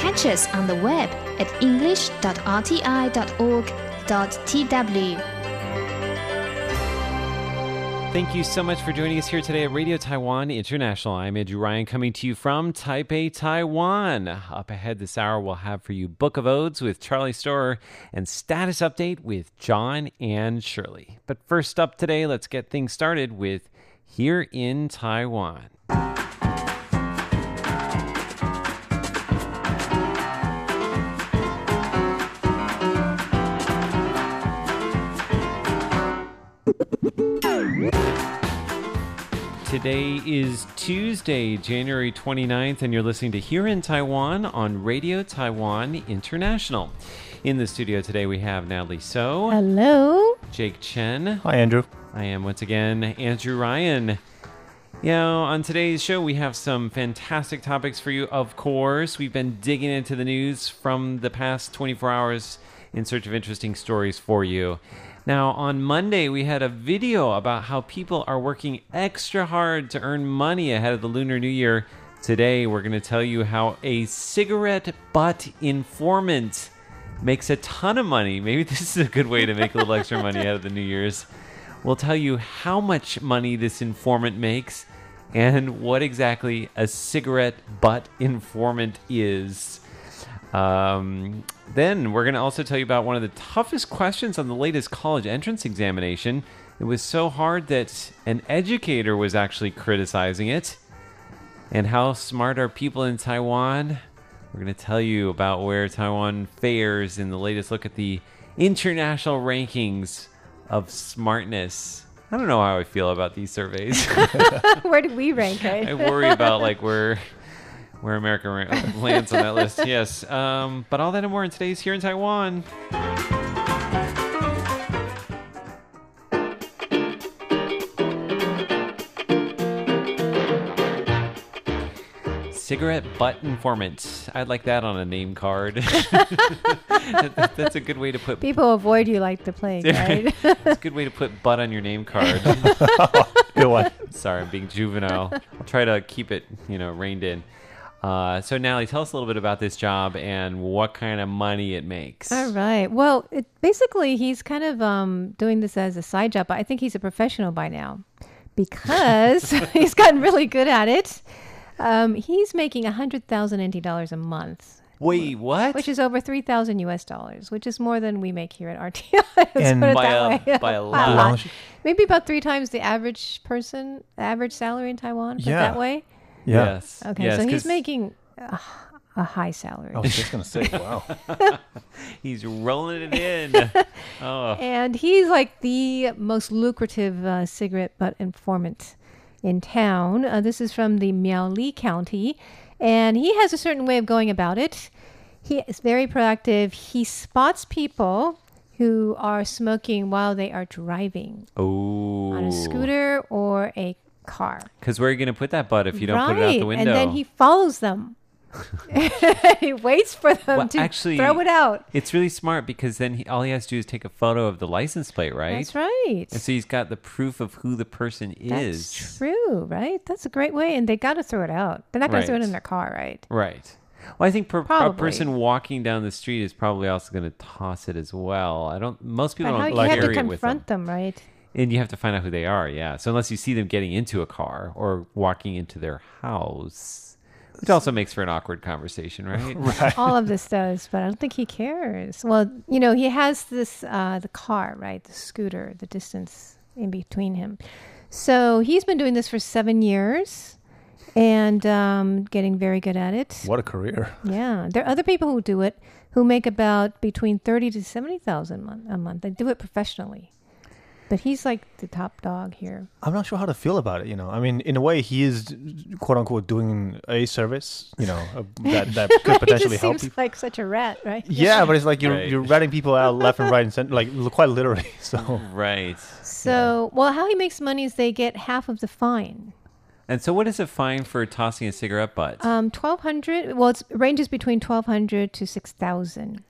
Catch us on the web at english.rti.org.tw. Thank you so much for joining us here today at Radio Taiwan International. I'm Andrew Ryan coming to you from Taipei, Taiwan. Up ahead this hour, we'll have for you Book of Odes with Charlie Storrar and Status Update with John and Shirley. But first up today, let's get things started with Here in Taiwan. Today is Tuesday, January 29th, and you're listening to Here in Taiwan on Radio Taiwan International. In the studio today, we have Natalie So, Hello. Jake Chen. Hi, Andrew. I am once again Andrew Ryan. You know, on today's show, we have some fantastic topics for you, of course. We've been digging into the news from the past 24 hours in search of interesting stories for you. Now, on Monday, we had a video about how people are working extra hard to earn money ahead of the Lunar New Year. Today, we're going to tell you how a cigarette butt informant makes a ton of money. Maybe this is a good way to make a little extra money out of the New Year's. We'll tell you how much money this informant makes and what exactly a cigarette butt informant is. Um, then we're going to also tell you about one of the toughest questions on the latest college entrance examination. It was so hard that an educator was actually criticizing it. And how smart are people in Taiwan? We're going to tell you about where Taiwan fares in the latest look at the international rankings of smartness. I don't know how I feel about these surveys. Where do we rank, right? I worry about like where where America lands on that list. Yes, um, but all that and more in today's here in Taiwan. Cigarette butt informant. I'd like that on a name card. That- that- that's a good way to put. People avoid you like the plague, right? It's a good way to put butt on your name card. Good one. Sorry, I'm being juvenile. I'll try to keep it, you know, reined in. Uh, so, Natalie, tell us a little bit about this job and what kind of money it makes. All right. Well, it, basically, he's kind of um, doing this as a side job, but I think he's a professional by now because he's gotten really good at it. Um, he's making a hundred thousand NT dollars a month, Wait, what? which is over three thousand US dollars, which is more than we make here at RTI. And by a- by a lot. Maybe about three times the average person, average salary in Taiwan. Put Yeah. that way. Yeah. Yes. Okay, Yes, so he's 'cause making a, a high salary. I was just gonna say, wow. He's rolling it in. oh, And he's like the most lucrative uh, cigarette butt informant in town. Uh, this is from the Miaoli County. And he has a certain way of going about it. He is very proactive. He spots people who are smoking while they are driving oh. on a scooter or a car. Because where are you going to put that butt if you don't right. put it out the window? And then he follows them. he waits for them Well, to actually, throw it out. It's really smart because then he, all he has to do is take a photo of the license plate, right? That's right. And so he's got the proof of who the person That's is. That's true, right? That's a great way, and they got to throw it out. They're not going to throw it in their car, right? Right. Well, I think per, a person walking down the street is probably also going to toss it as well. I don't. Most people But how don't you like have to with them, confront them, right? And you have to find out who they are. Yeah. So unless you see them getting into a car or walking into their house, which also makes for an awkward conversation, right? All of this does, but I don't think he cares. Well, you know, he has this uh, the car, right? The scooter, the distance in between him. So he's been doing this for seven years and um, getting very good at it. What a career. Yeah, there are other people who do it who make about between thirty to seventy thousand a month. They do it professionally, but he's like the top dog here. I'm not sure how to feel about it. You know, I mean, in a way, he is quote unquote doing a service. You know, uh, that that could he potentially just help seems people. like such a rat, right? Yeah, but it's like you're Right. you're ratting people out left and right and center, like quite literally. So right. So, well, how he makes money is they get half of the fine. And so, what is a fine for tossing a cigarette butt? Um, twelve hundred. Well, it ranges between twelve hundred to six thousand.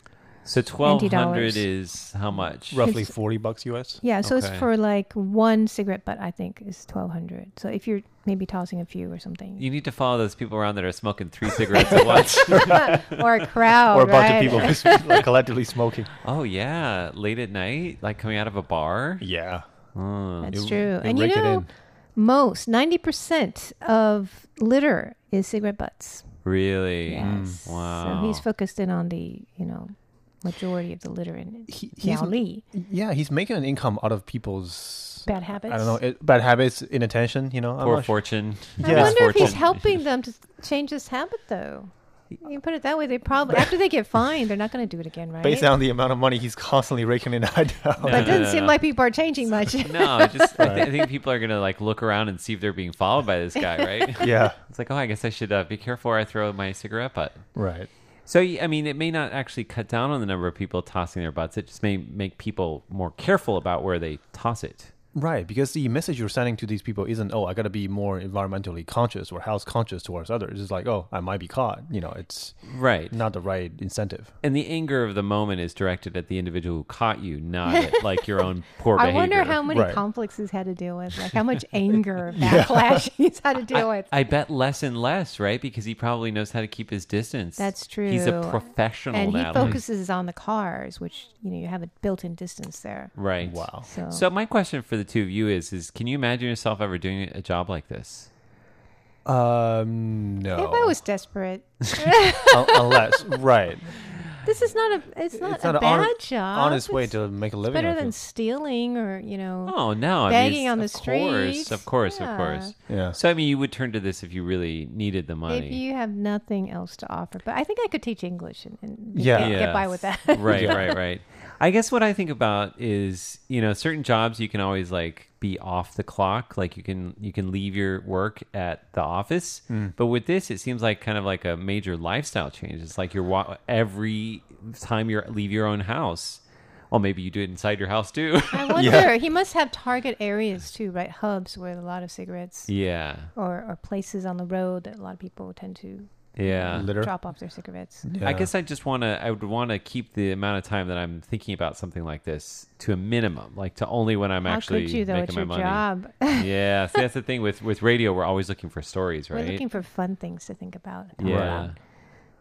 So twelve hundred is how much? Roughly It's- 40 bucks US. Yeah, so Okay. it's for like one cigarette butt. I think is twelve hundred. So if you're maybe tossing a few or something, You need to follow those people around that are smoking three cigarettes at once. or a crowd, or a bunch right? of people like, collectively smoking. oh yeah, late at night, like coming out of a bar. Yeah. Oh. That's true. you And you rake it know, in. most ninety percent of litter is cigarette butts. Really? Yes. Wow. So he's focused in on the you know majority of the litter in He, he's, Miaoli. yeah, he's making an income out of people's Bad habits. I don't know it, bad habits, inattention. You know, I'm Poor not sure. fortune. I Yeah. wonder if he's helping them to change this habit, though. You put it that way, they probably after they get fined, they're not going to do it again, right? Based on the amount of money he's constantly raking in, I doubt. No, but it doesn't no, seem no. like people are changing much. No, just I, th- I think people are gonna like look around and see if they're being followed by this guy, right? yeah, It's like, oh, I guess I should uh, be careful where I throw my cigarette butt. right. So, I mean, it may not actually cut down on the number of people tossing their butts. It just may make people more careful about where they toss it. Right, because the message you're sending to these people isn't, oh, I got to be more environmentally conscious or health conscious towards others. It's like, oh, I might be caught. You know, it's Right. not the right incentive. And the anger of the moment is directed at the individual who caught you, not at like your own poor I behavior. wonder how many Right. conflicts he's had to deal with, like how much anger, backlash he's had to deal with. I bet less and less, right? Because he probably knows how to keep his distance. That's true. He's a professional and he focuses on the cars, which you know you have a built-in distance there. Right. Wow. So, So my question for the two of you is: Is can you imagine yourself ever doing a job like this? Um, no. if I was desperate, unless, right. this is not a it's not it's a bad an job. honest way It's to make a living. better than feel. stealing or you know. Oh no! I Begging mean, on the of course, streets. of course, of Yeah. course. Yeah. So I mean, you would turn to this if you really needed the money. If you have nothing else to offer, but I think I could teach English and, and Yeah. get, Yeah. get by with that. right, Yeah. right, right. I guess what I think about is, you know, certain jobs you can always like be off the clock, like you can you can leave your work at the office. Hmm. But with this, it seems like kind of like a major lifestyle change. It's like you're wa- every time you leave your own house. Well, maybe you do it inside your house too. I wonder. He must have target areas too, right? Hubs where a lot of cigarettes, yeah, or or places on the road that a lot of people tend to yeah. Litter. drop off their cigarettes. Yeah. I guess I just want to. I would want to keep the amount of time that I'm thinking about something like this to a minimum, like to only when I'm How actually could you though? making It's my your money. job. yeah, see, that's the thing with with radio. We're always looking for stories, right? We're looking for fun things to think about. and talk yeah. about.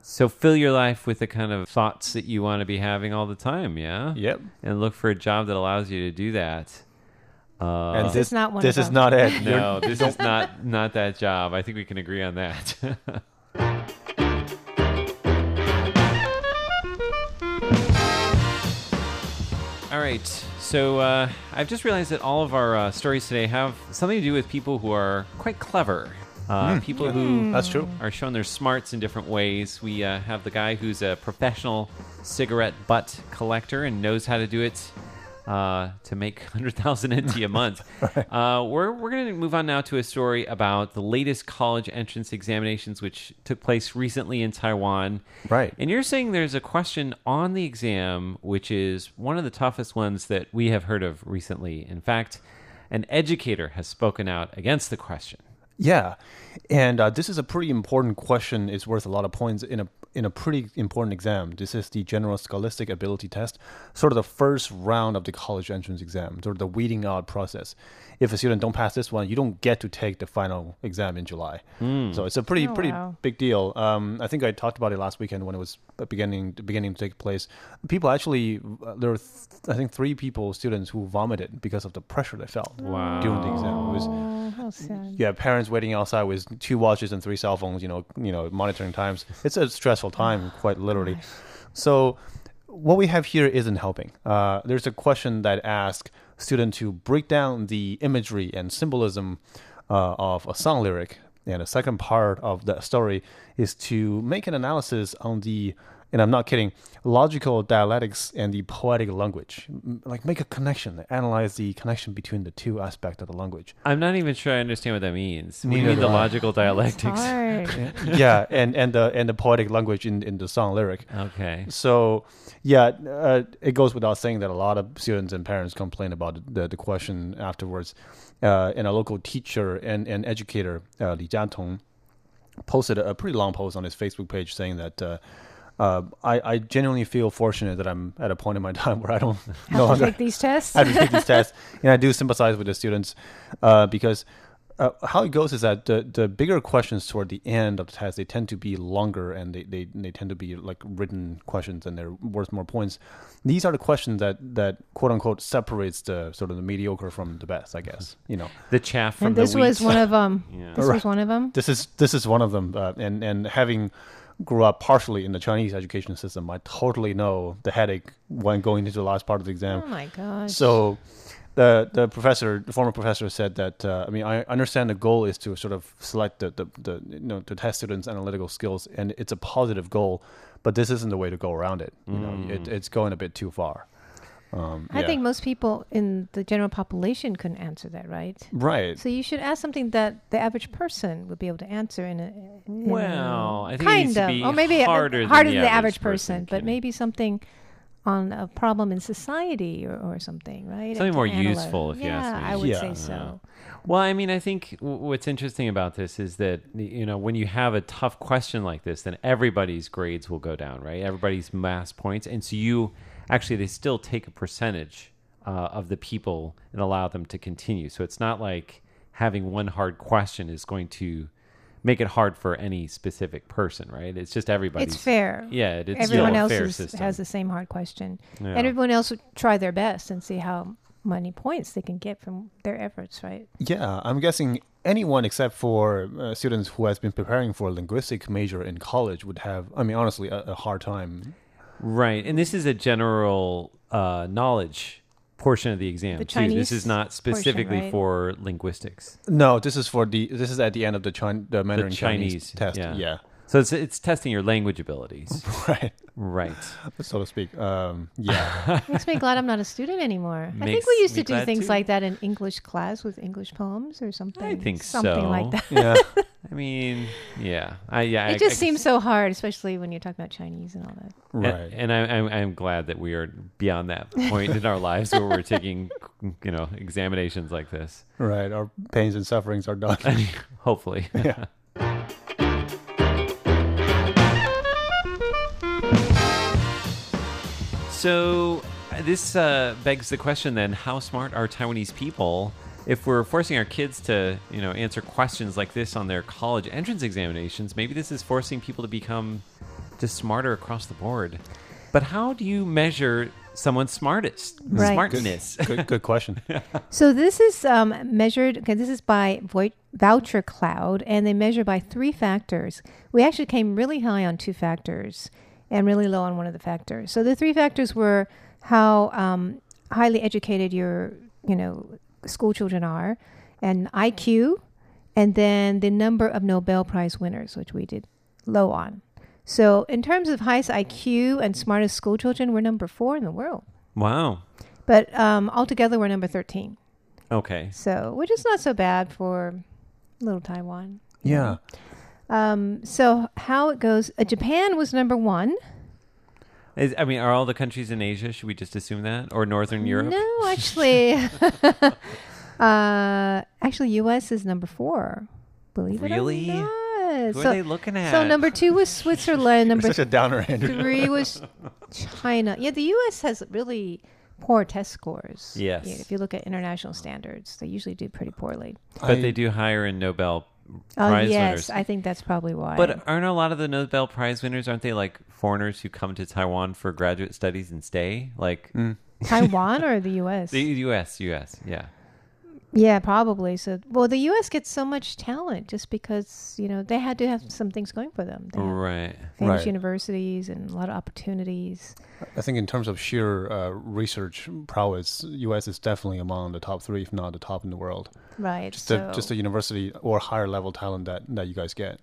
So fill your life with the kind of thoughts that you want to be having all the time. Yeah. Yep. And look for a job that allows you to do that. Uh, and This this, is not one This of is them. not it. You're- no, this is not not that job. I think we can agree on that. All right. So uh, I've just realized that all of our uh, stories today have something to do with people who are quite clever. Uh, people who That's true. are showing their smarts in different ways. We uh, have the guy who's a professional cigarette butt collector and knows how to do it uh, to make 100,000 NT a month. uh, we're we're going to move on now to a story about the latest college entrance examinations, which took place recently in Taiwan. Right. And you're saying there's a question on the exam, which is one of the toughest ones that we have heard of recently. In fact, an educator has spoken out against the question. Yeah, and uh, this is a pretty important question. It's worth a lot of points in a in a pretty important exam. This is the General Scholastic Ability Test, sort of the first round of the college entrance exam, sort of the weeding out process. If a student don't pass this one, you don't get to take the final exam in July. So it's a pretty Oh, pretty wow. big deal. Um, I think I talked about it last weekend when it was beginning beginning to take place. People actually uh, there were th- I think three people students who vomited because of the pressure they felt Wow. during the exam. It was Oh, how sad. yeah, parents waiting outside with two watches and three cell phones, you know, you know, monitoring times. It's a stressful time, quite literally. So, what we have here isn't helping. Uh, there's a question that asks students to break down the imagery and symbolism uh, of a song lyric, and the second part of the story is to make an analysis on the and I'm not kidding, logical dialectics and the poetic language. Like make a connection, analyze the connection between the two aspects of the language. I'm not even sure I understand what that means. What do you mean the logical dialectics? yeah, and and the and the poetic language in in the song lyric. Okay. So yeah, uh, it goes without saying that a lot of students and parents complain about the the question afterwards. Uh, and a local teacher and, and educator, uh, Li Jiatong, posted a, a pretty long post on his Facebook page saying that uh, I, I genuinely feel fortunate that I'm at a point in my time where I don't no Have to longer take these tests. have to take these tests, and I do sympathize with the students uh, because uh, how it goes is that the the bigger questions toward the end of the test they tend to be longer and they, they, they tend to be like written questions and they're worth more points. These are the questions that that quote unquote separates the sort of the mediocre from the best, I guess. You know, The chaff from and the this was one of them. Yeah. This Right. was one of them. this is this is one of them, uh, and and having grew up partially in the Chinese education system, I totally know the headache when going into the last part of the exam. Oh my gosh. So the the professor, the former professor, said that uh, I mean I understand the goal is to sort of select the, the, the you know to test students' analytical skills, and it's a positive goal, but this isn't the way to go around it. You know, it, it's going a bit too far. Um, I yeah. think most people in the general population couldn't answer that, right? right. So you should ask something that the average person would be able to answer in a in Well, I think it kind needs to of, be or maybe harder than harder the than the average average person, person but maybe something on a problem in society or, or something, right? Something more analyze. useful, if you ask me. I would Yeah. say so. Well, I mean, I think w- what's interesting about this is that you know when you have a tough question like this, then everybody's grades will go down, right? Everybody's mass points, and so you actually they still take a percentage uh, of the people and allow them to continue. So it's not like having one hard question is going to make it hard for any specific person, right? It's just everybody. It's fair. Yeah, it- it's Everyone still a else fair is, has the same hard question, Yeah. and everyone else would try their best and see how many points they can get from their efforts, right? Yeah, I'm guessing anyone except for uh, students who has been preparing for a linguistic major in college would have, I mean, honestly, a, a hard time. Right. And this is a general uh, knowledge portion of the exam. The too. This Chinese is not specifically right? for linguistics. No, this is for the. This is at the end of the Chin, the Mandarin Chinese, test. yeah. Yeah, So it's it's testing your language abilities. right, right. so to speak. Um, yeah, Makes me glad I'm not a student anymore. I think we used to do things too. like that in English class with English poems or something. I think something so. like that. yeah. I mean, yeah. I yeah. I- It just I seems guess- so hard, especially when you're talking about Chinese and all that. Right. And, and I, I'm I'm glad that we are beyond that point in our lives where we're taking you know examinations like this. right. Our pains and sufferings are done. Hopefully. yeah. So uh, this uh, begs the question then: How smart are Taiwanese people? If we're forcing our kids to, you know, answer questions like this on their college entrance examinations, maybe this is forcing people to become just smarter across the board. But how do you measure someone's smartest Right. smartness? Good, good question. So this is um, measured. Okay, this is by Voight Voucher Cloud, and they measure by three factors. We actually came really high on two factors, and really low on one of the factors. So the three factors were how um, highly educated your, you know, school children are, and IQ, and then the number of Nobel Prize winners, which we did low on. So in terms of highest IQ and smartest school children, we're number four in the world. wow. But um, altogether, we're number 13. Okay. So, which is not so bad for little Taiwan. Yeah. Um, so how it goes? Uh, Japan was number one. Is, I mean, are all the countries in Asia? Should we just assume that, or Northern Europe? No, actually, uh, actually, U.S. is number four. Believe Really? it or not. Who so, are they looking at? so number two was Switzerland. Number Such a downer, Andrew. three was China. Yeah, the U.S. has really poor test scores. Yes. Yeah, if you look at international standards, they usually do pretty poorly. but I- they do higher in Nobel Oh, Prize yes, winners. I think that's probably why. But aren't a lot of the Nobel Prize winners aren't they like foreigners who come to Taiwan for graduate studies and stay? Like Mm. Taiwan or the U.S. the U.S. U.S. Yeah. Yeah, probably. So, well, the U.S. gets so much talent just because you know they had to have some things going for them. They Right. famous Right. universities and a lot of opportunities. I think in terms of sheer uh, research prowess, U.S. is definitely among the top three, if not the top in the world. Right. Just so, a just a university or higher level talent that, that you guys get.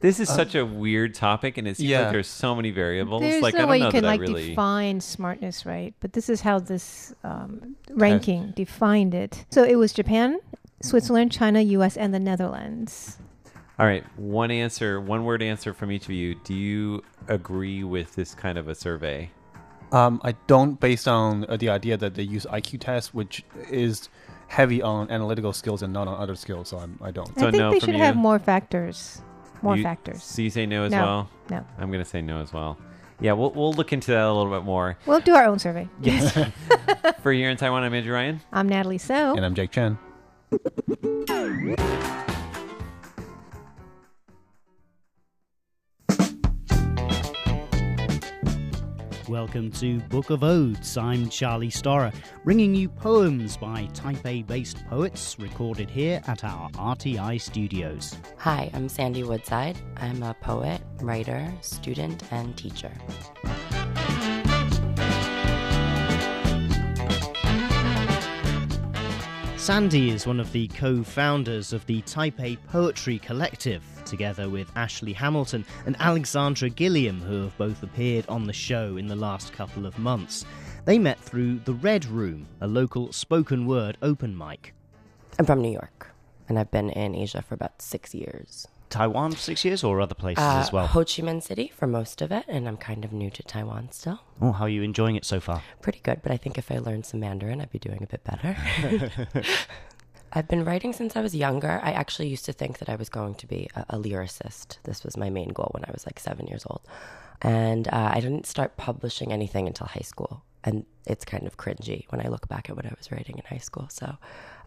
This is such a weird topic, and it seems yeah. like there's so many variables. there's like I no don't way know you can like really. define smartness, right? But this is how this um, ranking defined it. So it was Japan, Switzerland, China, U.S., and the Netherlands. All right, one answer, one word answer from each of you. Do you agree with this kind of a survey? Um, I don't, based on uh, the idea that they use IQ tests, which is heavy on analytical skills and not on other skills. So I'm, I don't. So I think no they from should have more factors. More You- factors. So you say no as No. well. No. I'm going to say no as well. Yeah, we'll, we'll look into that a little bit more. We'll do our own survey. Yes. For here in Taiwan, I'm Andrew Ryan. I'm Natalie So. And I'm Jake Chen. Welcome to Book of Odes. I'm Charlie Storrar, bringing you poems by Taipei based poets recorded here at our RTI studios. Hi, I'm Sandy Woodside. I'm a poet, writer, student, and teacher. Sandy is one of the co founders of the Taipei Poetry Collective, together with Ashley Hamilton and Alexandra Gilliam, who have both appeared on the show in the last couple of months. They met through The Red Room, a local spoken word open mic. I'm from New York, and I've been in Asia for about six years. Taiwan for six years or other places Uh, as well? Ho Chi Minh City for most of it, and I'm kind of new to Taiwan still. Oh, how are you enjoying it so far? Pretty good, but I think if I learned some Mandarin, I'd be doing a bit better. I've been writing since I was younger. I actually used to think that I was going to be a, a lyricist. This was my main goal when I was like seven years old. And uh, I didn't start publishing anything until high school. And it's kind of cringy when I look back at what I was writing in high school. So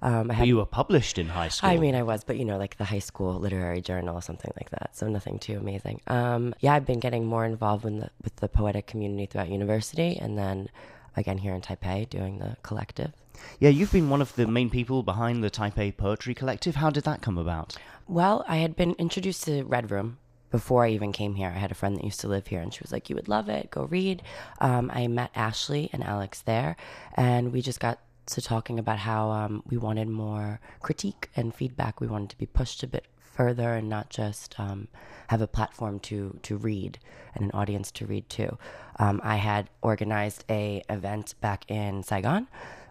um, I had You were published in high school. I mean, I was, but you know, like the high school literary journal or something like that. So nothing too amazing. Um, yeah, I've been getting more involved in the, with the poetic community throughout university, and then again here in Taipei doing the collective. yeah, you've been one of the main people behind the Taipei Poetry Collective. How did that come about? Well, I had been introduced to Red Room before I even came here. I had a friend that used to live here, and she was like, "You would love it. Go read." Um, I met Ashley and Alex there, and we just got to talking about how um, we wanted more critique and feedback. We wanted to be pushed a bit further and not just um, have a platform to to read and an audience to read to. Um, I had organized a event back in Saigon.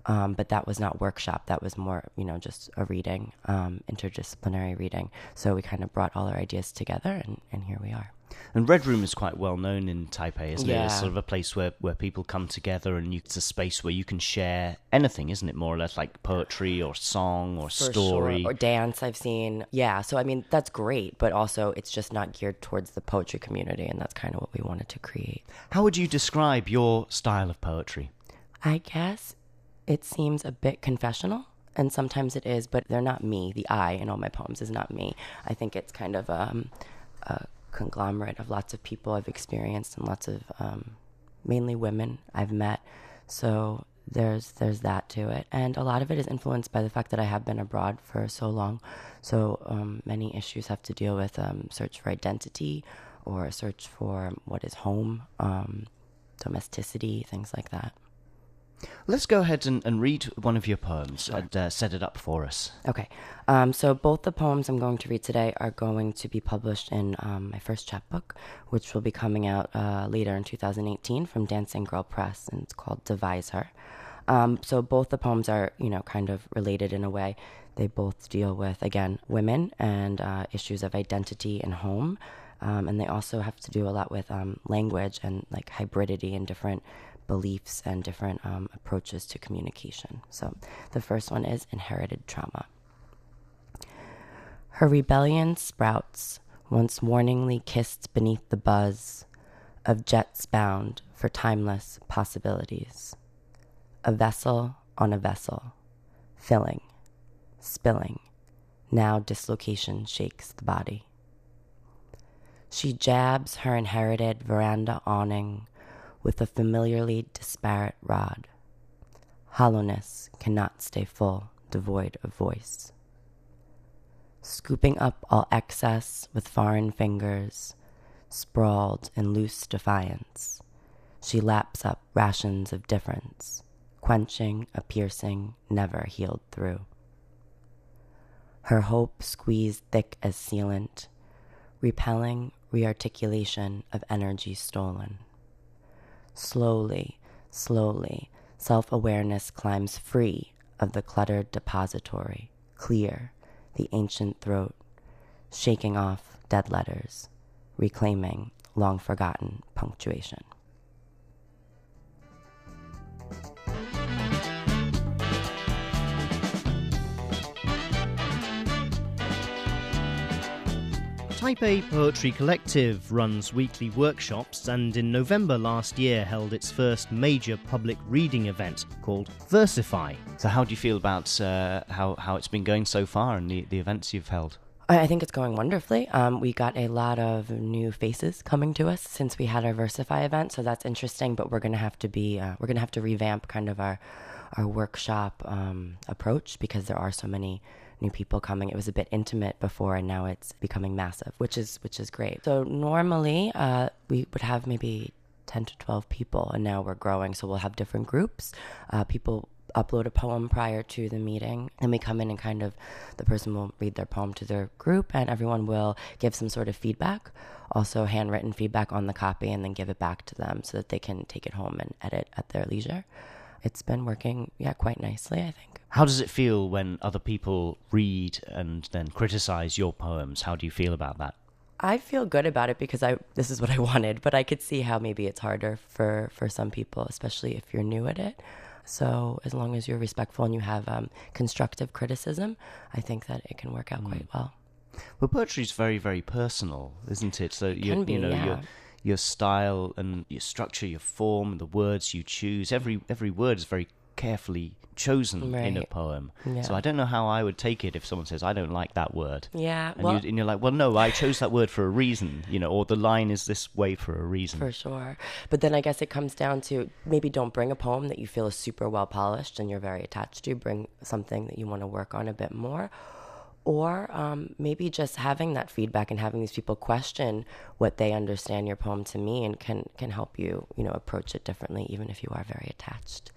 Um, but that was not workshop. That was more, you know, just a reading, um, interdisciplinary reading. So we kind of brought all our ideas together, and, and here we are. And Red Room is quite well known in Taipei, isn't it? It's sort of a place where, where people come together and you, it's a space where you can share anything, isn't it? More or less like poetry or song or For story. sure. or dance. I've seen, yeah. So I mean, that's great, but also it's just not geared towards the poetry community, and that's kind of what we wanted to create. How would you describe your style of poetry? I guess it seems a bit confessional, and sometimes it is, but they're not me. The I in all my poems is not me. I think it's kind of um, a conglomerate of lots of people I've experienced and lots of um, mainly women I've met. So there's there's that to it, and a lot of it is influenced by the fact that I have been abroad for so long. So um, many issues have to deal with um, search for identity or search for what is home, um, domesticity, things like that. Let's go ahead and, and read one of your poems and uh, set it up for us. Okay. Um, so both the poems I'm going to read today are going to be published in um, my first chapbook, which will be coming out uh, later in 2018 from Dancing Girl Press, and it's called Devise Her. Um, so both the poems are, you know, kind of related in a way. They both deal with, again, women and uh, issues of identity and home. Um, and they also have to do a lot with um, language and like hybridity and different beliefs and different um, approaches to communication. So the first one is inherited trauma. Her rebellion sprouts, once warningly kissed beneath the buzz of jets bound for timeless possibilities. A vessel on a vessel, filling, spilling. Now dislocation shakes the body. She jabs her inherited veranda awning with a familiarly disparate rod. Hollowness cannot stay full, devoid of voice. Scooping up all excess with foreign fingers, sprawled in loose defiance, she laps up rations of difference, quenching a piercing never healed through. Her hope squeezed thick as sealant, repelling rearticulation of energy stolen. Slowly, slowly, self awareness climbs free of the cluttered depository, clear the ancient throat, shaking off dead letters, reclaiming long forgotten punctuation. Taipei Poetry Collective runs weekly workshops and in November last year held its first major public reading event called Versify. So, how do you feel about uh, how, how it's been going so far and the, the events you've held? I I think it's going wonderfully. Um, we got a lot of new faces coming to us since we had our Versify event, so that's interesting. But we're gonna have to be uh, we're gonna have to revamp kind of our our workshop um, approach because there are so many new people coming. It was a bit intimate before, and now it's becoming massive, which is which is great. So normally uh, we would have maybe ten to twelve people, and now we're growing, so we'll have different groups. Uh, people upload a poem prior to the meeting and we come in and kind of the person will read their poem to their group and everyone will give some sort of feedback also handwritten feedback on the copy and then give it back to them so that they can take it home and edit at their leisure it's been working yeah quite nicely i think How does it feel when other people read and then criticize your poems? How do you feel about that? I feel good about it because I this is what I wanted, but I could see how maybe it's harder for for some people, especially if you're new at it. So as long as you're respectful and you have um, constructive criticism, I think that it can work out quite well. Well, poetry is very, very personal, isn't it? So you, be, you know yeah. your your style and your structure, your form, the words you choose. Every every word is very carefully chosen in a poem. Yeah. So I don't know how I would take it if someone says I don't like that word. Yeah, And, well, you, and you're like, well, no, I chose that word for a reason, you know, or the line is this way for a reason. For sure. But then I guess it comes down to maybe don't bring a poem that you feel is super well polished and you're very attached to. Bring something that you want to work on a bit more. Or um, maybe just having that feedback and having these people question what they understand your poem to mean can, can help you, you know, approach it differently, even if you are very attached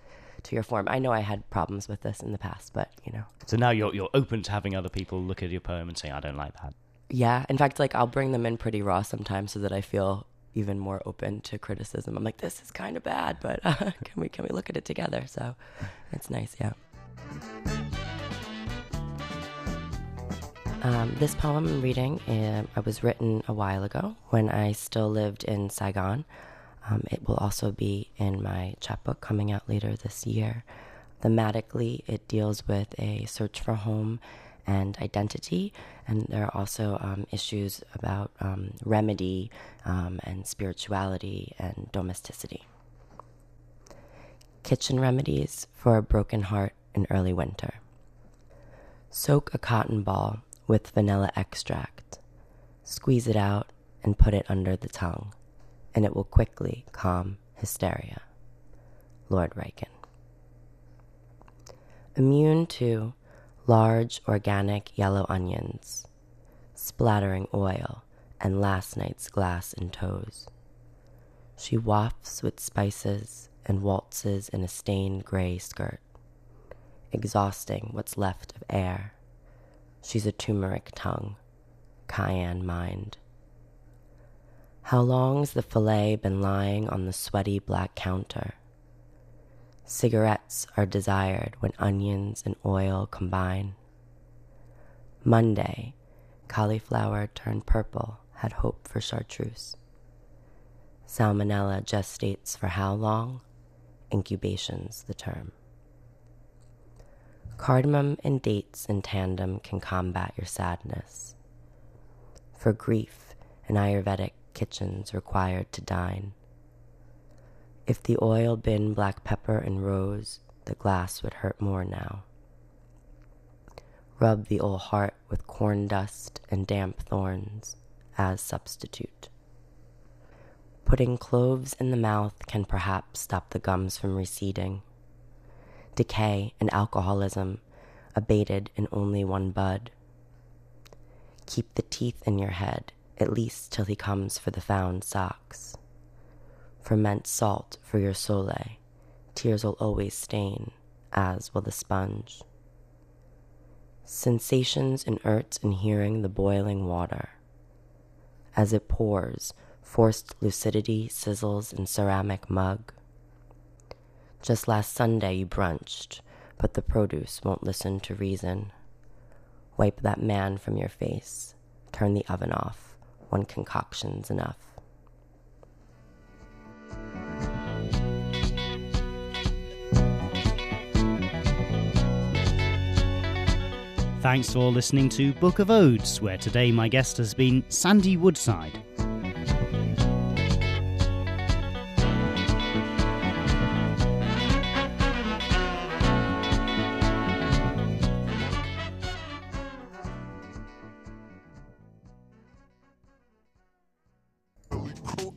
to your form. I know I had problems with this in the past, but, you know, So now you're you're open to having other people look at your poem and say, I don't like that. Yeah, in fact, like I'll bring them in pretty raw sometimes so that I feel even more open to criticism. I'm like, this is kind of bad, but uh, can we can we look at it together? So it's nice, yeah. Um, this poem I'm reading uh, I was written a while ago when I still lived in Saigon. Um, it will also be in my chapbook coming out later this year. Thematically, it deals with a search for home and identity, and there are also um, issues about um, remedy um, and spirituality and domesticity. Kitchen remedies for a broken heart in early winter. Soak a cotton ball with vanilla extract. Squeeze it out and put it under the tongue, and it will quickly calm hysteria. Lord Riken. Immune to large organic yellow onions, splattering oil, and last night's glass and toes. She wafts with spices and waltzes in a stained gray skirt, exhausting what's left of air. She's a turmeric tongue, cayenne mind. How long's the fillet been lying on the sweaty black counter? Cigarettes are desired when onions and oil combine. Monday, cauliflower turned purple, had hope for chartreuse. Salmonella gestates for how long? Incubation's the term. Cardamom and dates in tandem can combat your sadness. For grief, an Ayurvedic kitchen's required to dine. If the oil bin black pepper and rose, the glass would hurt more now. Rub the old heart with corn dust and damp thorns as substitute. Putting cloves in the mouth can perhaps stop the gums from receding. Decay and alcoholism abated in only one bud. Keep the teeth in your head, at least till he comes for the found socks. Ferment salt for your sole. Tears will always stain, as will the sponge. Sensations inert in hearing the boiling water. As it pours, forced lucidity sizzles in ceramic mug. Just last Sunday you brunched, but the produce won't listen to reason. Wipe that man from your face. Turn the oven off. One concoction's enough. Thanks for listening to Book of Odes, where today my guest has been Sandy Woodside.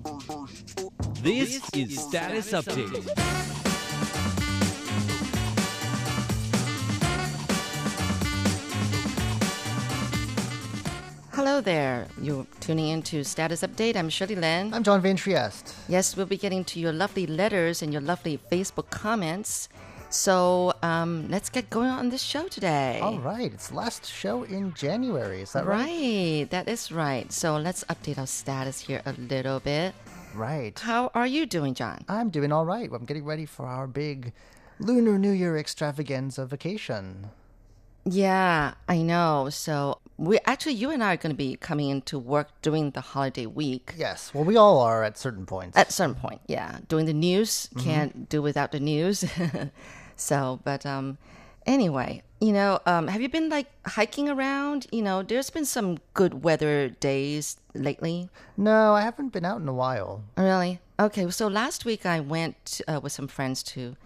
This is Status Update. Hello there. You're tuning in to Status Update. I'm Shirley Lin. I'm John Van Trieste. Yes, we'll be getting to your lovely letters and your lovely Facebook comments. So um, let's get going on this show today. All right, it's the last show in January. Is that right? Right, that is right. So let's update our status here a little bit. Right. How are you doing, John? I'm doing all right. I'm getting ready for our big Lunar New Year extravaganza vacation. Yeah, I know. So we actually, you and I are going to be coming into work during the holiday week. Yes, well, we all are at certain points. At certain point, yeah. Doing the news, can't do without the news. so, but um, anyway, you know, um, have you been like hiking around? You know, there's been some good weather days lately. no, I haven't been out in a while. Really? Okay. So last week I went uh, with some friends to.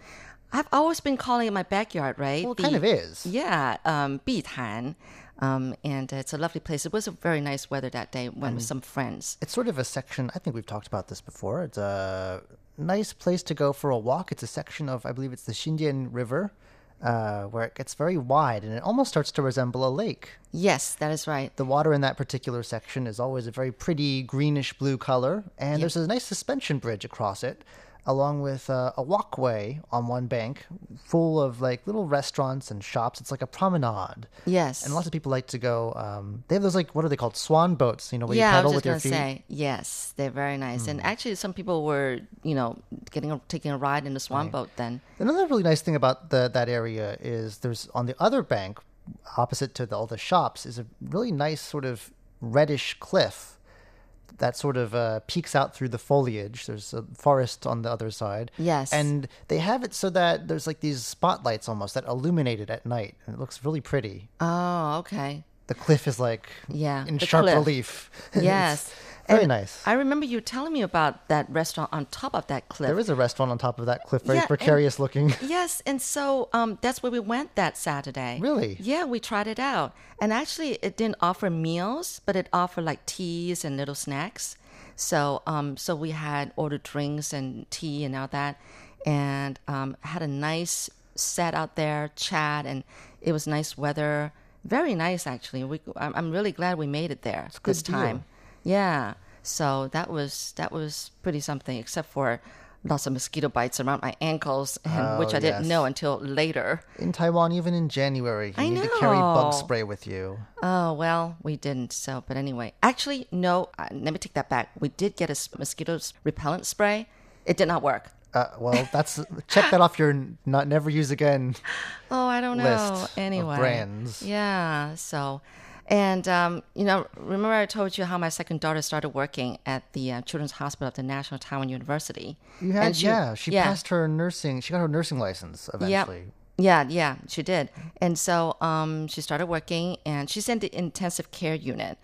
I've always been calling it my backyard, right? Well, it kind of is. Yeah, um, Bitan. Um, and it's a lovely place. It was a very nice weather that day. Went with some friends. It's sort of a section. I think we've talked about this before. It's a nice place to go for a walk. It's a section of, I believe it's the Xindian River, uh, where it gets very wide and it almost starts to resemble a lake. Yes, that is right. The water in that particular section is always a very pretty greenish blue color, and there's a nice suspension bridge across it, along with uh, a walkway on one bank full of like little restaurants and shops. It's like a promenade. Yes. And lots of people like to go. Um, they have those like what are they called? Swan boats. You know, where yeah, you I pedal was with just your gonna feet. Hmm. say yes, they're very nice. And actually, some people were, you know, getting a, taking a ride in the swan boat. Then Another really nice thing about the that area is there's on the other bank, opposite to the, all the shops, is a really nice sort of reddish cliff that sort of uh, peeks out through the foliage. There's a forest on the other side. Yes. and they have it so that there's like these spotlights almost that illuminate it at night, and it looks really pretty. oh, okay, The cliff is like Yeah, in sharp cliff. relief. Yes, very And nice. I remember you telling me about that restaurant on top of that cliff. there is a restaurant on top of that cliff, very Yeah, and- precarious looking. Yes, and so um, that's where we went that Saturday. Really? Yeah, we tried it out, and actually, it didn't offer meals, but it offered like teas and little snacks. So, um, so we had ordered drinks and tea and all that, and um, had a nice set out there, chat, and it was nice weather. Very nice, actually. We, I'm really glad we made it there good this deal. Yeah. So that was that was pretty something, except for lots of mosquito bites around my ankles, and, which Oh, I didn't yes. know until later. In Taiwan, even in January, you I need to carry bug spray with you. Oh well, we didn't. So, but anyway, actually, no. Uh, let me take that back. We did get a mosquito repellent spray. It did not work. Uh, well, that's check that off your not never use again. Oh, I don't know. Anyway, brands. Yeah. So, and um, you know, remember I told you how my second daughter started working at the uh, Children's Hospital of the National Taiwan University. You had And she- yeah, she yeah. passed her nursing. She got her nursing license eventually. Yeah, yeah, she did. And so um, she started working, and she's in the intensive care unit.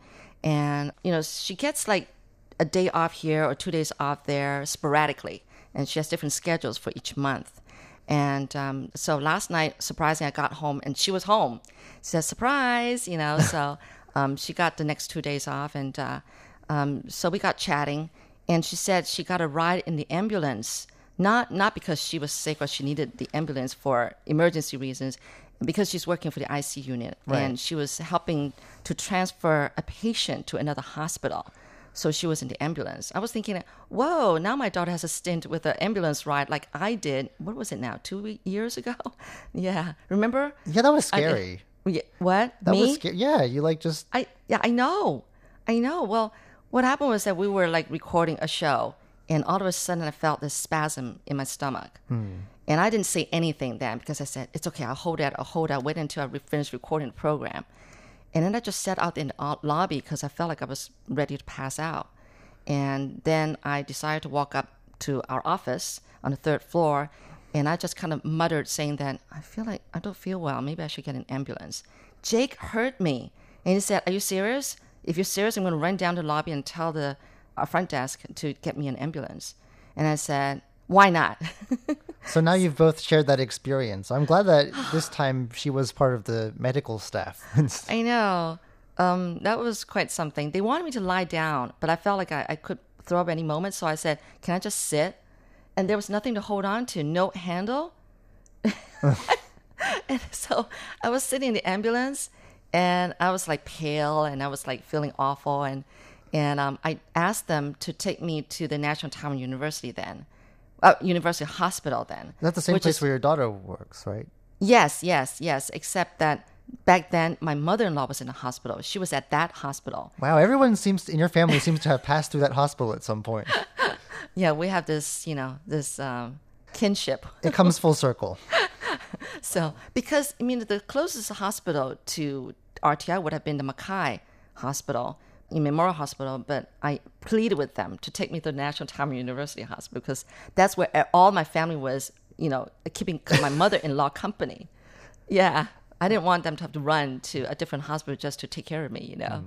And, you know, she gets like a day off here or two days off there sporadically. And she has different schedules for each month. And um, so last night, surprisingly, I got home and she was home. Said, surprise, you know. So um, she got the next two days off. And uh, um, so we got chatting. And she said she got a ride in the ambulance not not because she was sick or she needed the ambulance for emergency reasons, because she's working for the IC unit and she was helping to transfer a patient to another hospital. So she was in the ambulance. I was thinking, whoa, now my daughter has a stint with an ambulance ride like I did. What was it now? Two years ago? yeah. Remember? Yeah, that was I- scary. Yeah, what? that Me? was scary. Yeah, you like just I yeah, I know. I know. Well, what happened was that we were like recording a show and all of a sudden I felt this spasm in my stomach. Hmm. And I didn't say anything then because I said, It's okay, I'll hold that, I'll hold that, wait until I re- finish recording the program. And then I just sat out in the lobby because I felt like I was ready to pass out. And then I decided to walk up to our office on the third floor. And I just kind of muttered, saying that I feel like I don't feel well. Maybe I should get an ambulance. Jake heard me. And he said, Are you serious? If you're serious, I'm going to run down to the lobby and tell the uh, front desk to get me an ambulance. And I said, Why not? So now you've both shared that experience. I'm glad that this time she was part of the medical staff. I know. Um, that was quite something. They wanted me to lie down, but I felt like I, I could throw up any moment. So I said, Can I just sit? And there was nothing to hold on to, no handle. and so I was sitting in the ambulance and I was like pale and I was like feeling awful. And, and um, I asked them to take me to the National Taiwan University then, uh, University Hospital then. That's the same place is- where your daughter works, right? Yes, yes, yes. Except that back then my mother-in-law was in the hospital. She was at that hospital. Wow, everyone seems in your family seems to have passed through that hospital at some point. Yeah, we have this, you know, this um, kinship. It comes full circle. So because I mean the closest hospital to RTI would have been the Mackay Hospital. In Memorial Hospital, but I pleaded with them to take me to the National Taiwan University Hospital because that's where all my family was, you know, keeping my mother-in-law company. Yeah, I didn't want them to have to run to a different hospital just to take care of me, you know.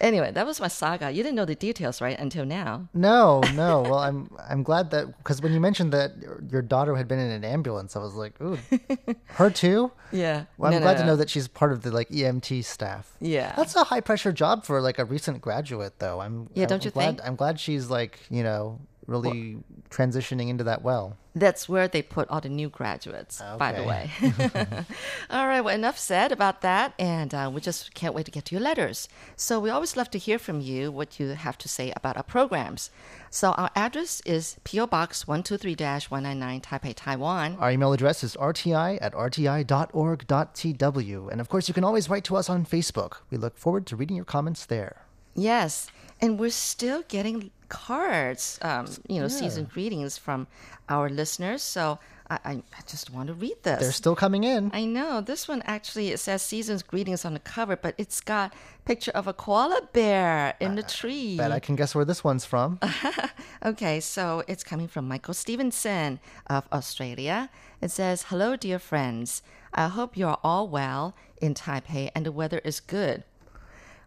Anyway, that was my saga. You didn't know the details, right? Until now. No, no. Well, I'm I'm glad that because when you mentioned that your- daughter had been in an ambulance, I was like, ooh, her too. Yeah. Well, I'm No, no, glad to no. know that she's part of the like EMT staff. Yeah. That's a high pressure job for like a recent graduate, though. I'm Yeah, I'm don't you glad, think? I'm glad she's like you know really transitioning into that well. That's where they put all the new graduates, by the way. all right, well, enough said about that. And uh, we just can't wait to get to your letters. So we always love to hear from you what you have to say about our programs. So our address is P.O. Box 123 199 Taipei, Taiwan. Our email address is rti at rti.org.tw. And of course, you can always write to us on Facebook. We look forward to reading your comments there. Yes, and we're still getting cards, um, you know, season greetings from our listeners. So I, I, just want to read this. They're still coming in. I know this one actually it says season's greetings on the cover, but it's got picture of a koala bear in the tree. Bet I can guess where this one's from. Okay, so it's coming from Michael Stevenson of Australia. It says, "Hello, dear friends. I hope you are all well in Taipei and the weather is good."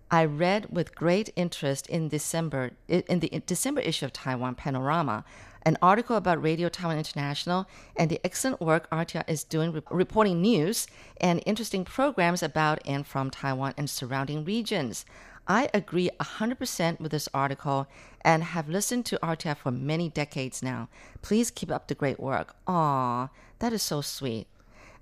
I read with great interest in December in the December issue of Taiwan Panorama an article about Radio Taiwan International and the excellent work RTI is doing re- reporting news and interesting programs about and from Taiwan and surrounding regions. I agree 100% with this article and have listened to RTI for many decades now. Please keep up the great work. Aw, that is so sweet.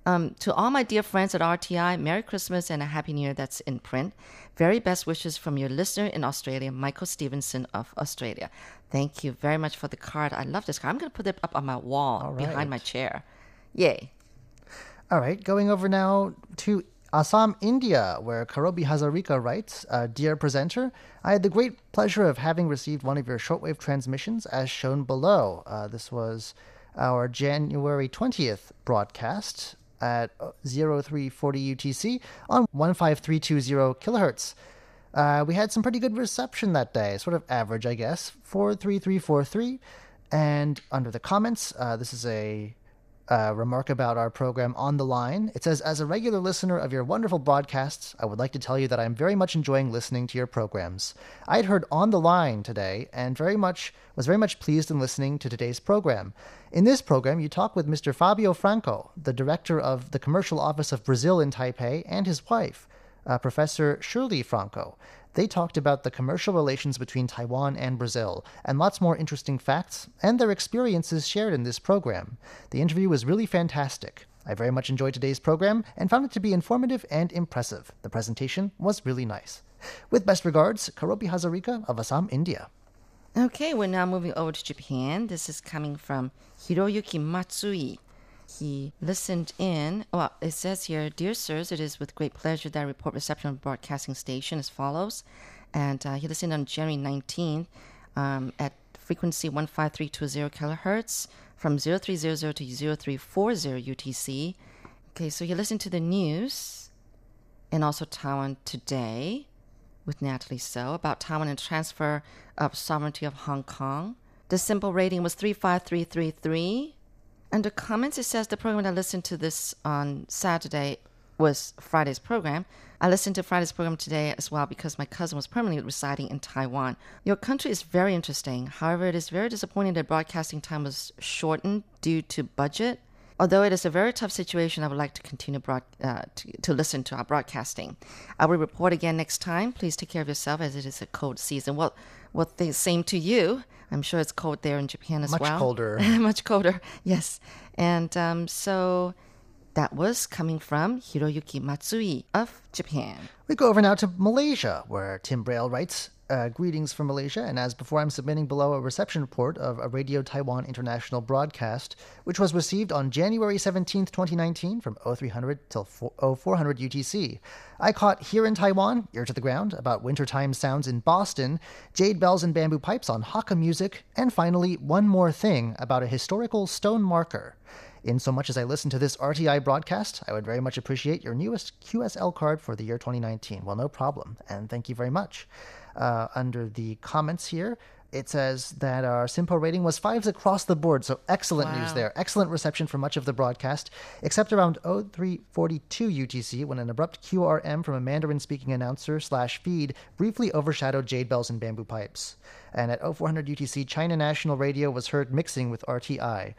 Um, to all my dear friends at RTI, Merry Christmas and a Happy New Year that's in print. Very best wishes from your listener in Australia, Michael Stevenson of Australia. Thank you very much for the card. I love this card. I'm going to put it up on my wall All behind my chair. Yay. All right, going over now to Assam, India, where Karobi Hazarika writes uh, Dear presenter, I had the great pleasure of having received one of your shortwave transmissions as shown below. Uh, this was our January 20th broadcast at uh, 0340 UTC on 15320 kilohertz. Uh, we had some pretty good reception that day, sort of average, I guess, 43343. And under the comments, uh, this is a uh, remark about our program On the Line. It says, As a regular listener of your wonderful broadcasts, I would like to tell you that I'm very much enjoying listening to your programs. I had heard On the Line today and very much was very much pleased in listening to today's program. In this program, you talk with Mr. Fabio Franco, the director of the Commercial Office of Brazil in Taipei, and his wife, uh, Professor Shirley Franco. They talked about the commercial relations between Taiwan and Brazil, and lots more interesting facts, and their experiences shared in this program. The interview was really fantastic. I very much enjoyed today's program and found it to be informative and impressive. The presentation was really nice. With best regards, Karobi Hazarika of Assam, India. Okay, we're now moving over to Japan. This is coming from Hiroyuki Matsui. He listened in. Well, it says here, Dear sirs, it is with great pleasure that I report reception of broadcasting station as follows. And uh, he listened on January 19th um, at frequency 15320 kilohertz from 0300 to 0340 UTC. Okay, so he listened to the news and also Taiwan Today with Natalie So about Taiwan and transfer of sovereignty of Hong Kong. The SINPO rating was 35333. Under comments, it says the program I listened to this on Saturday was Friday's program. I listened to Friday's program today as well because my cousin was permanently residing in Taiwan. Your country is very interesting. However, it is very disappointing that broadcasting time was shortened due to budget. Although it is a very tough situation, I would like to continue broad, uh, to, to listen to our broadcasting. I will report again next time. Please take care of yourself as it is a cold season. Well, well, the same to you. I'm sure it's cold there in Japan as Much well. Much colder. Much colder, yes. And um, so that was coming from Hiroyuki Matsui of Japan. We go over now to Malaysia, where Tim Braille writes uh, Greetings from Malaysia, and as before, I'm submitting below a reception report of a Radio Taiwan international broadcast, which was received on January 17th, 2019, from 0300 till 0400 UTC. I caught Here in Taiwan, Ear to the Ground, about wintertime sounds in Boston, Jade Bells and Bamboo Pipes on Hakka music, and finally, One More Thing about a historical stone marker. In so much as I listen to this RTI broadcast, I would very much appreciate your newest QSL card for the year 2019. Well, no problem, and thank you very much. Uh, under the comments here, it says that our SINPO rating was fives across the board, so excellent news there. Excellent reception for much of the broadcast, except around 0342 UTC when an abrupt QRM from a Mandarin speaking announcer slash feed briefly overshadowed Jade Bells and Bamboo Pipes. And at 0400 UTC, China National Radio was heard mixing with RTI.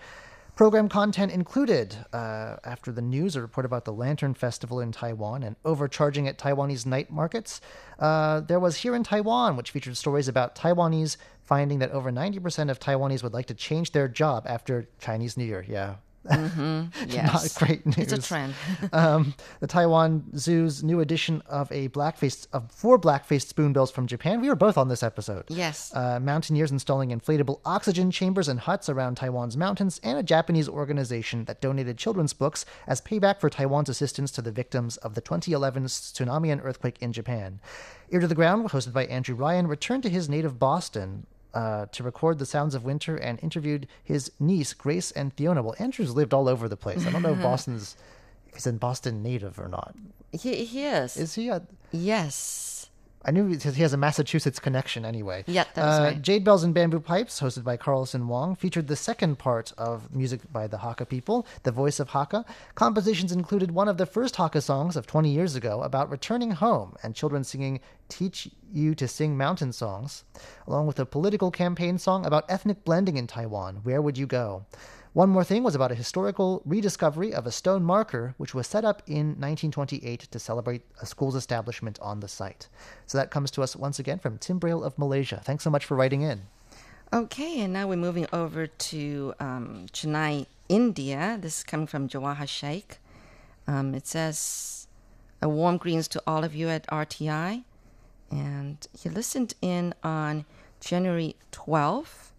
Program content included, uh, after the news, a report about the Lantern Festival in Taiwan and overcharging at Taiwanese night markets. Uh, there was Here in Taiwan, which featured stories about Taiwanese finding that over 90% of Taiwanese would like to change their job after Chinese New Year. Yeah. Yes. Not great news. It's a trend. um, the Taiwan Zoo's new edition of a black-faced of four black-faced spoonbills from Japan. We were both on this episode. Yes. Uh, mountaineers installing inflatable oxygen chambers and huts around Taiwan's mountains, and a Japanese organization that donated children's books as payback for Taiwan's assistance to the victims of the 2011 tsunami and earthquake in Japan. Ear to the Ground, hosted by Andrew Ryan, returned to his native Boston. Uh, to record the sounds of winter and interviewed his niece Grace and Fiona. Well, Andrew's lived all over the place. I don't know if Boston's he's in Boston native or not. He, he is. Is he? A, yes. I knew he he has a Massachusetts connection anyway. Yeah, that's uh, right. Jade Bells and Bamboo Pipes, hosted by Carlson Wong, featured the second part of music by the Hakka people, The Voice of Hakka. Compositions included one of the first Hakka songs of 20 years ago about returning home and children singing Teach You to Sing Mountain Songs, along with a political campaign song about ethnic blending in Taiwan, Where Would You Go? One More Thing was about a historical rediscovery of a stone marker which was set up in 1928 to celebrate a school's establishment on the site. So that comes to us once again from Tim Braille of Malaysia. Thanks so much for writing in. Okay, and now we're moving over to um, Chennai, India. This is coming from Jawahar Sheikh. Um, it says, a warm greetings to all of you at RTI. And he listened in on January 12th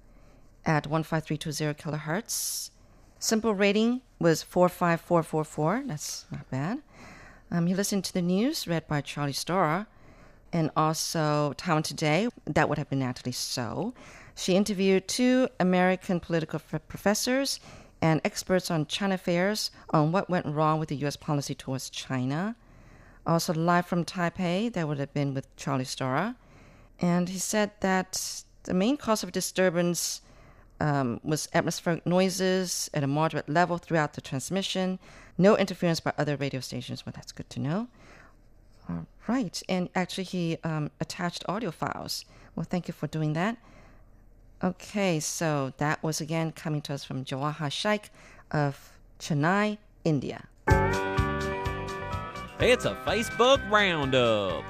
at 15320 kilohertz. SINPO rating was 45444. That's not bad. Um, he listened to the news read by Charlie Storrar and also Taiwan Today. That would have been Natalie So. She interviewed two American political f- professors and experts on China affairs on what went wrong with the U.S. policy towards China. Also, live from Taipei, that would have been with Charlie Storrar. And he said that the main cause of disturbance um, was atmospheric noises at a moderate level throughout the transmission, no interference by other radio stations. Well, that's good to know. All right. And actually, he um, attached audio files. Well, thank you for doing that. Okay, so that was again coming to us from Jawahar Shaikh of Chennai, India. It's a Facebook roundup.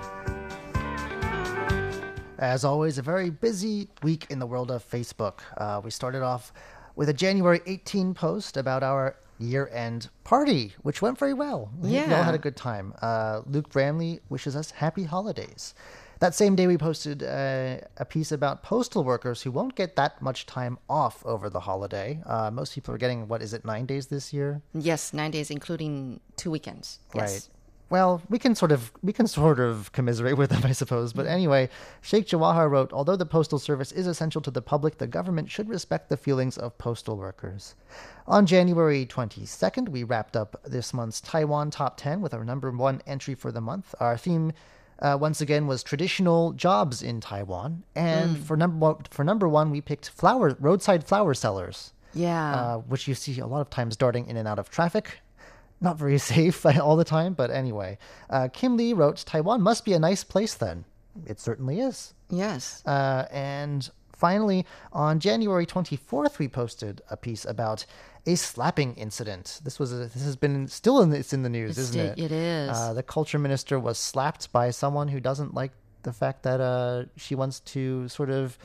As always, a very busy week in the world of Facebook. Uh, we started off with a January 18 post about our year end party, which went very well. We, we all had a good time. Uh, Luke Bramley wishes us happy holidays. That same day, we posted uh, a piece about postal workers who won't get that much time off over the holiday. Uh, most people are getting, what is it, nine days this year? Yes, nine days, including two weekends. Yes. Right. Well, we can sort of we can sort of commiserate with them, I suppose. But anyway, Sheikh Jawahar wrote, although the postal service is essential to the public, the government should respect the feelings of postal workers. On January 22nd, we wrapped up this month's Taiwan Top 10 with our number one entry for the month. Our theme uh, once again was traditional jobs in Taiwan, and for number one, for number one, we picked flower roadside flower sellers Yeah. uh, which you see a lot of times darting in and out of traffic. Not very safe all the time. But anyway, uh, Kim Lee wrote, Taiwan must be a nice place then. It certainly is. Yes. Uh, and finally, on January 24th, we posted a piece about a slapping incident. This was a, this has been still in it's in the news, It's isn't it? it is. Uh, the culture minister was slapped by someone who doesn't like the fact that uh, she wants to sort of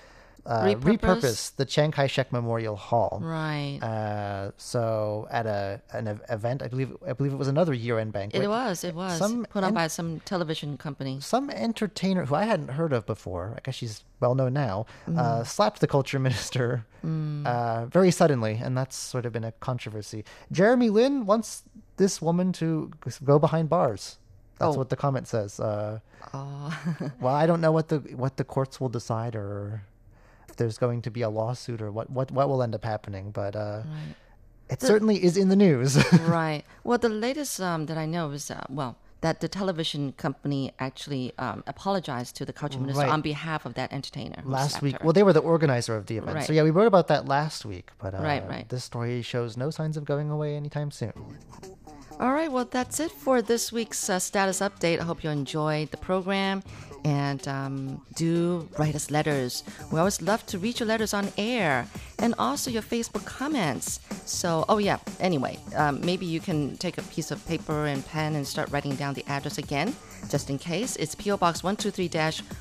uh, Repurpose? repurpose the Chiang Kai-shek Memorial Hall. Right. Uh, so at a an event, I believe I believe it was another year-end banquet. it was. It was some put on en- by some television company. some entertainer who I hadn't heard of before, I guess she's well known now, uh, slapped the culture minister uh, very suddenly, and that's sort of been a controversy. Jeremy Lin wants this woman to go behind bars. That's Oh. what the comment says. Uh, well, I don't know what the what the courts will decide, or if there's going to be a lawsuit, or what what what will end up happening. But uh, it certainly is in the news. right. Well, the latest um, that I know is uh, well that the television company actually um, apologized to the culture minister Right. on behalf of that entertainer last week. Well, they were the organizer of the event. Right. So yeah, we wrote about that last week. But uh, Right, right. this story shows no signs of going away anytime soon. All right, well, that's it for this week's uh, status update. I hope you enjoyed the program and um, do write us letters. We always love to read your letters on air and also your Facebook comments. So, oh, yeah, anyway, um, maybe you can take a piece of paper and pen and start writing down the address again, just in case. It's P.O. Box 123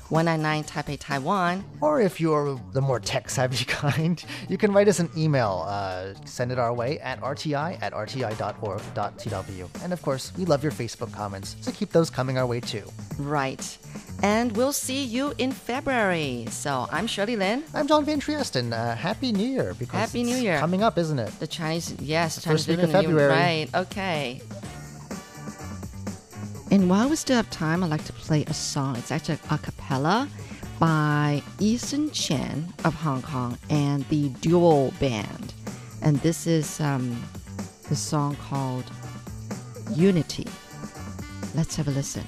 199 Taipei, Taiwan. Or if you're the more tech savvy kind, you can write us an email. Uh, send it our way at rti at rti.org.tw. And of course, we love your Facebook comments, so keep those coming our way too. Right. And we'll see you in February. So, I'm Shirley Lin. I'm John Van Triesten. uh, Happy New Year because Happy New Year. coming up, isn't it? The Chinese, yes, Chinese first week of New Year. Right, okay. And while we still have time, I'd like to play a song. It's actually a cappella by Eason Chen of Hong Kong and the Duo Band. And this is um, the song called Unity. Let's have a listen.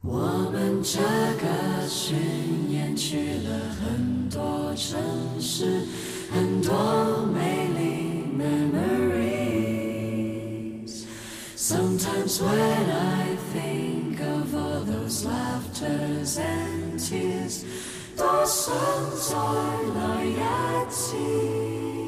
我们这个巡演去了很多城市，很多美丽 memory。Sometimes when I think of all those laughters and tears, those suns are lying at sea.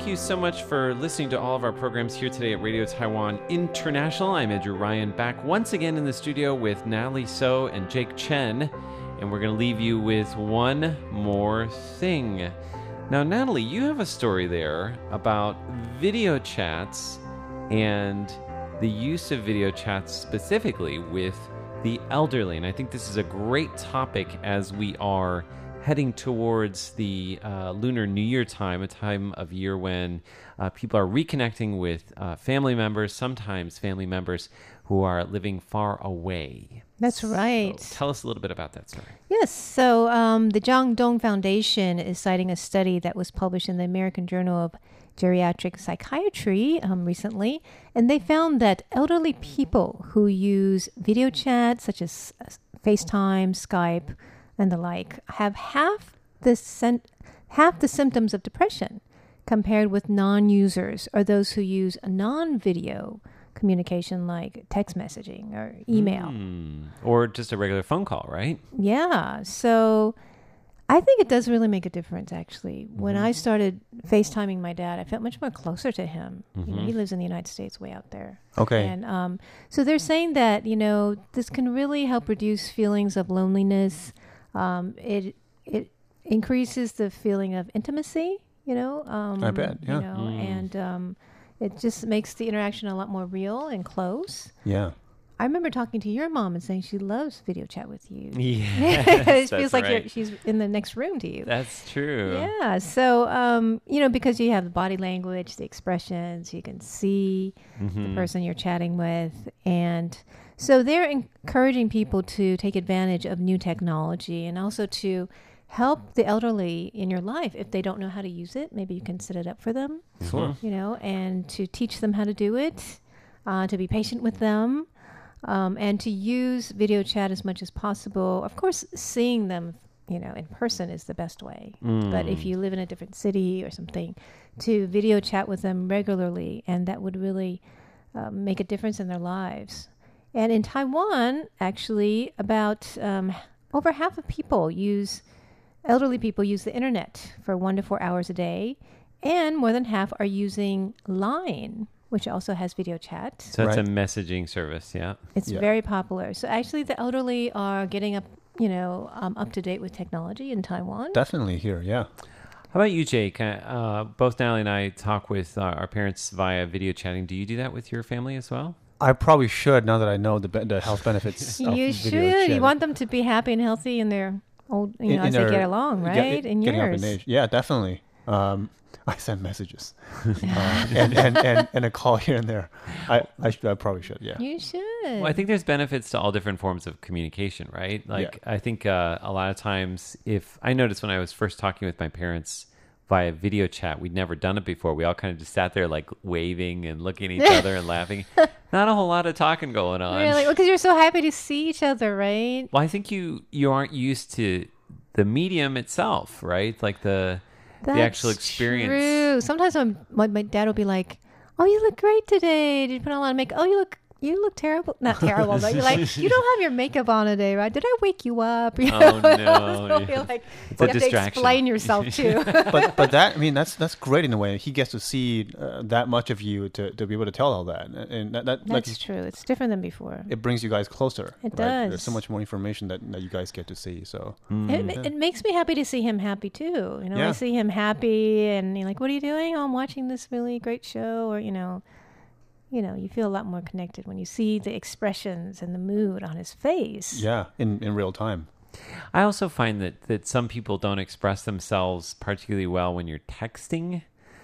Thank you so much for listening to all of our programs here today at Radio Taiwan International. I'm Andrew Ryan, back once again in the studio with Natalie So and Jake Chen, and we're going to leave you with one more thing. Now, Natalie, you have a story there about video chats and the use of video chats specifically with the elderly. And I think this is a great topic as we are heading towards the uh, Lunar New Year time, a time of year when uh, people are reconnecting with uh, family members, sometimes family members who are living far away. That's right. So tell us a little bit about that story. Yes. So um, the Jiang Dong Foundation is citing a study that was published in the American Journal of Geriatric Psychiatry um, recently, and they found that elderly people who use video chat, such as uh, FaceTime, Skype, and the like, have half the sen- half the symptoms of depression compared with non-users or those who use a non-video communication like text messaging or email. Hmm. Or just a regular phone call, right? Yeah. So I think it does really make a difference, actually. When I started FaceTiming my dad, I felt much more closer to him. You know, he lives in the United States, way out there. Okay. And um, so they're saying that, you know, this can really help reduce feelings of loneliness. Um, it, it increases the feeling of intimacy. You know, um, I bet, yeah. You know, Mm. and um, it just makes the interaction a lot more real and close. Yeah. I remember talking to your mom and saying she loves video chat with you. Yes, it that's feels like you're, right. she's in the next room to you. That's true. Yeah. So, um, you know, because you have the body language, the expressions, you can see Mhm. the person you're chatting with. And so they're encouraging people to take advantage of new technology and also to help the elderly in your life. If they don't know how to use it, maybe you can set it up for them, Sure. you know, and to teach them how to do it, uh, to be patient with them. Um, and to use video chat as much as possible. Of course, seeing them, you know, in person is the best way. But if Mm. you live in a different city or something, to video chat with them regularly, and that would really uh, make a difference in their lives. And in Taiwan, actually, about um, over half of people use, elderly people use the internet for one to four hours a day, and more than half are using Line, which also has video chat. So it's a messaging service. Yeah. It's Yeah. very popular. So actually, the elderly are getting up, you know, um, up to date with technology in Taiwan. Definitely here. Yeah. How about you, Jake? Uh, Uh, both Natalie and I talk with uh, our parents via video chatting. Do you do that with your family as well? I probably should now that I know the be- the health benefits. of you video should. You want them to be happy and healthy in their old, you In- know, in as they get along, yeah, right? it- in getting years. up in age. Yeah, definitely. Um, I send messages uh, and, and, and, and a call here and there. I I, should, I probably should. Yeah. You should. Well, I think there's benefits to all different forms of communication, right? Like, I think uh, a lot of times, if I noticed when I was first talking with my parents via video chat, we'd never done it before. We all kind of just sat there, like waving and looking at each other and laughing. Not a whole lot of talking going on. Really? Because you're so happy to see each other, right? Well, I think you you aren't used to the medium itself, right? Like the the actual experience. True. Sometimes I'm, my, my dad will be like, "Oh, you look great today. Did you put on a lot of makeup? Oh, you look." You look terrible. Not terrible, but you're like, you don't have your makeup on today, right? Did I wake you up? You Oh, know? no. So you're like, It's you a have to distraction. explain yourself too. but but that I mean that's that's great in a way. He gets to see uh, that much of you to, to be able to tell all that, and that, that like That's true. It's different than before. it brings you guys closer. It right? There's so much more information that, that you guys get to see. So It, it makes me happy to see him happy too. You know, I see him happy, and you're like, "What are you doing?" Oh, I'm watching this really great show, or you know, you know, you feel a lot more connected when you see the expressions and the mood on his face. yeah, in, in real time. I also find that that some people don't express themselves particularly well when you're texting.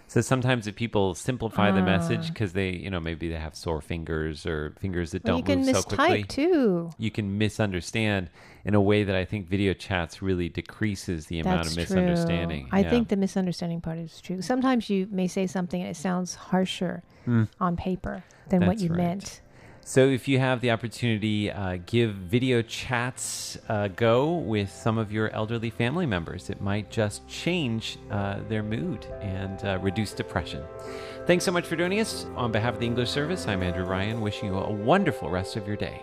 So sometimes if people simplify the message Ah. because they, you know, maybe they have sore fingers or fingers that Well, don't move so quickly, mistype too. you can misunderstand in a way that I think video chats really decreases the amount That's of true. misunderstanding. I Yeah. think the misunderstanding part is true. Sometimes you may say something and it sounds harsher on paper than what you right. meant. So, if you have the opportunity, uh, give video chats a go with some of your elderly family members. It might just change uh, their mood and uh, reduce depression. Thanks so much for joining us. On behalf of the English service, I'm Andrew Ryan, wishing you a wonderful rest of your day.